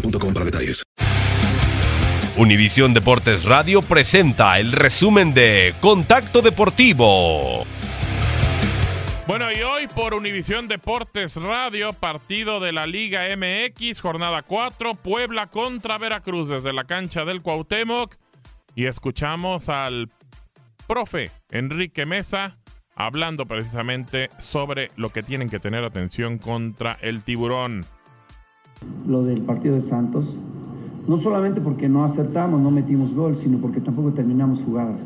boostmobile.com para detalles. Univisión Deportes Radio presenta el resumen de Contacto Deportivo. Bueno, y hoy por Univisión Deportes Radio, partido de la Liga MX, jornada 4, Puebla contra Veracruz desde la cancha del Cuauhtémoc. Y escuchamos al profe Enrique Mesa hablando precisamente sobre lo que tienen que tener atención contra el tiburón. Lo del partido de Santos, no solamente porque no acertamos, no metimos gol, sino porque tampoco terminamos jugadas.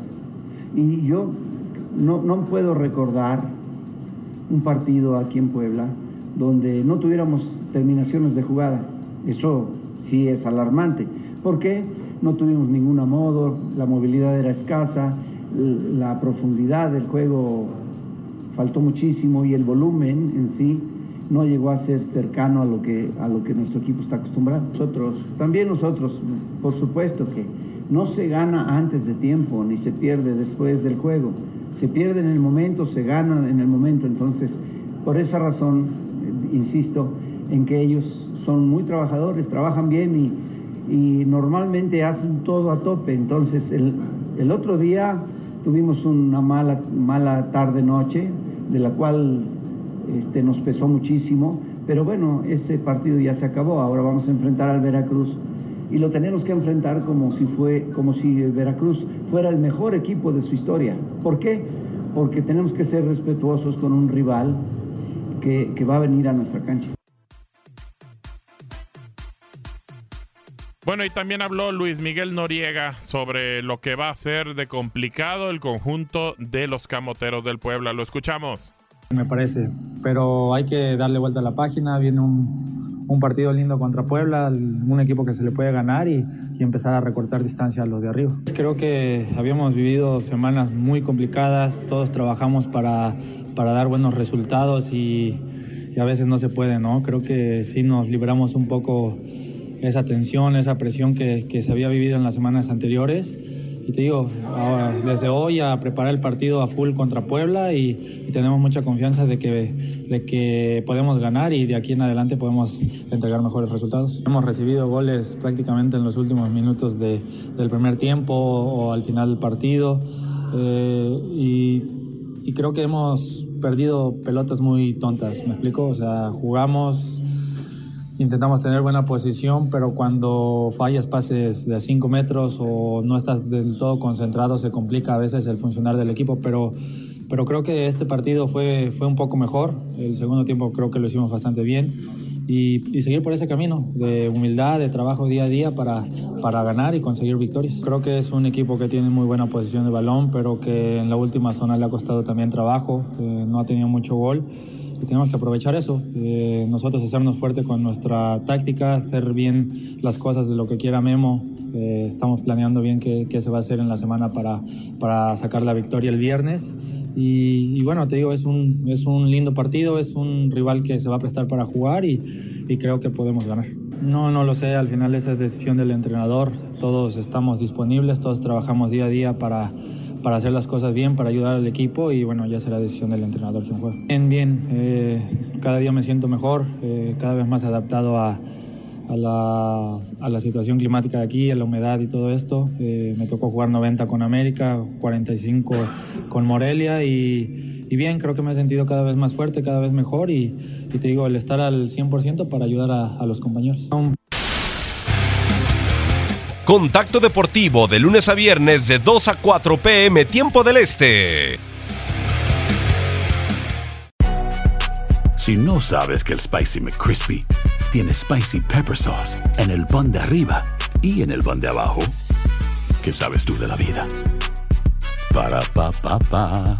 Y yo no, no puedo recordar un partido aquí en Puebla donde no tuviéramos terminaciones de jugada. Eso sí es alarmante. ¿Por qué? No tuvimos ningún modo, la movilidad era escasa, la profundidad del juego faltó muchísimo y el volumen en sí no llegó a ser cercano a lo que, a lo que nuestro equipo está acostumbrado. Nosotros, también nosotros, por supuesto que no se gana antes de tiempo ni se pierde después del juego. Se pierde en el momento, se gana en el momento. Entonces, por esa razón, eh, insisto, en que ellos son muy trabajadores, trabajan bien y, y normalmente hacen todo a tope. Entonces, el, el otro día tuvimos una mala, mala tarde-noche, de la cual este, nos pesó muchísimo, pero bueno, ese partido ya se acabó, ahora vamos a enfrentar al Veracruz y lo tenemos que enfrentar como si, fue, como si el Veracruz fuera el mejor equipo de su historia. ¿Por qué? Porque tenemos que ser respetuosos con un rival que, que va a venir a nuestra cancha. Bueno, y también habló Luis Miguel Noriega sobre lo que va a ser de complicado el conjunto de los camoteros del Puebla. Lo escuchamos. Me parece. Pero hay que darle vuelta a la página. Viene un, un partido lindo contra Puebla, un equipo que se le puede ganar y, y empezar a recortar distancia a los de arriba. Creo que habíamos vivido semanas muy complicadas, todos trabajamos para, para dar buenos resultados y, y a veces no se puede, ¿no? Creo que sí nos liberamos un poco esa tensión, esa presión que, que se había vivido en las semanas anteriores. Y te digo, ahora, desde hoy a preparar el partido a full contra Puebla y, y tenemos mucha confianza de que, de que podemos ganar y de aquí en adelante podemos entregar mejores resultados. Hemos recibido goles prácticamente en los últimos minutos de, del primer tiempo o al final del partido eh, y, y creo que hemos perdido pelotas muy tontas, ¿me explico? O sea, jugamos intentamos tener buena posición, pero cuando fallas pases de 5 metros o no estás del todo concentrado, se complica a veces el funcionar del equipo, pero, pero creo que este partido fue, fue un poco mejor. El segundo tiempo creo que lo hicimos bastante bien y, seguir por ese camino de humildad, de trabajo día a día para, para ganar y conseguir victorias. Creo que es un equipo que tiene muy buena posición de balón, pero que en la última zona le ha costado también trabajo, no ha tenido mucho gol y tenemos que aprovechar eso. Eh, nosotros hacernos fuerte con nuestra táctica, hacer bien las cosas de lo que quiera Memo. Eh, estamos planeando bien qué, qué, se va a hacer en la semana para, para sacar la victoria el viernes. Y, bueno, te digo, es un, es un lindo partido, es un rival que se va a prestar para jugar y, y creo que podemos ganar. No, no lo sé, al final esa es decisión del entrenador. Todos estamos disponibles, todos trabajamos día a día para, para hacer las cosas bien, para ayudar al equipo y bueno, ya será decisión del entrenador quien juega. Bien, bien, eh, cada día me siento mejor, eh, cada vez más adaptado a, a, la, a, la, situación climática de aquí, a la humedad y todo esto. Eh, me tocó jugar 90 con América, 45 con Morelia y, y, bien, creo que me he sentido cada vez más fuerte, cada vez mejor y, y te digo, el estar al 100% para ayudar a, a los compañeros. Contacto Deportivo de lunes a viernes de 2 a 4 pm tiempo del Este. Si no sabes que el Spicy McCrispy tiene Spicy Pepper Sauce en el pan de arriba y en el pan de abajo, ¿qué sabes tú de la vida? Para, pa, pa, pa.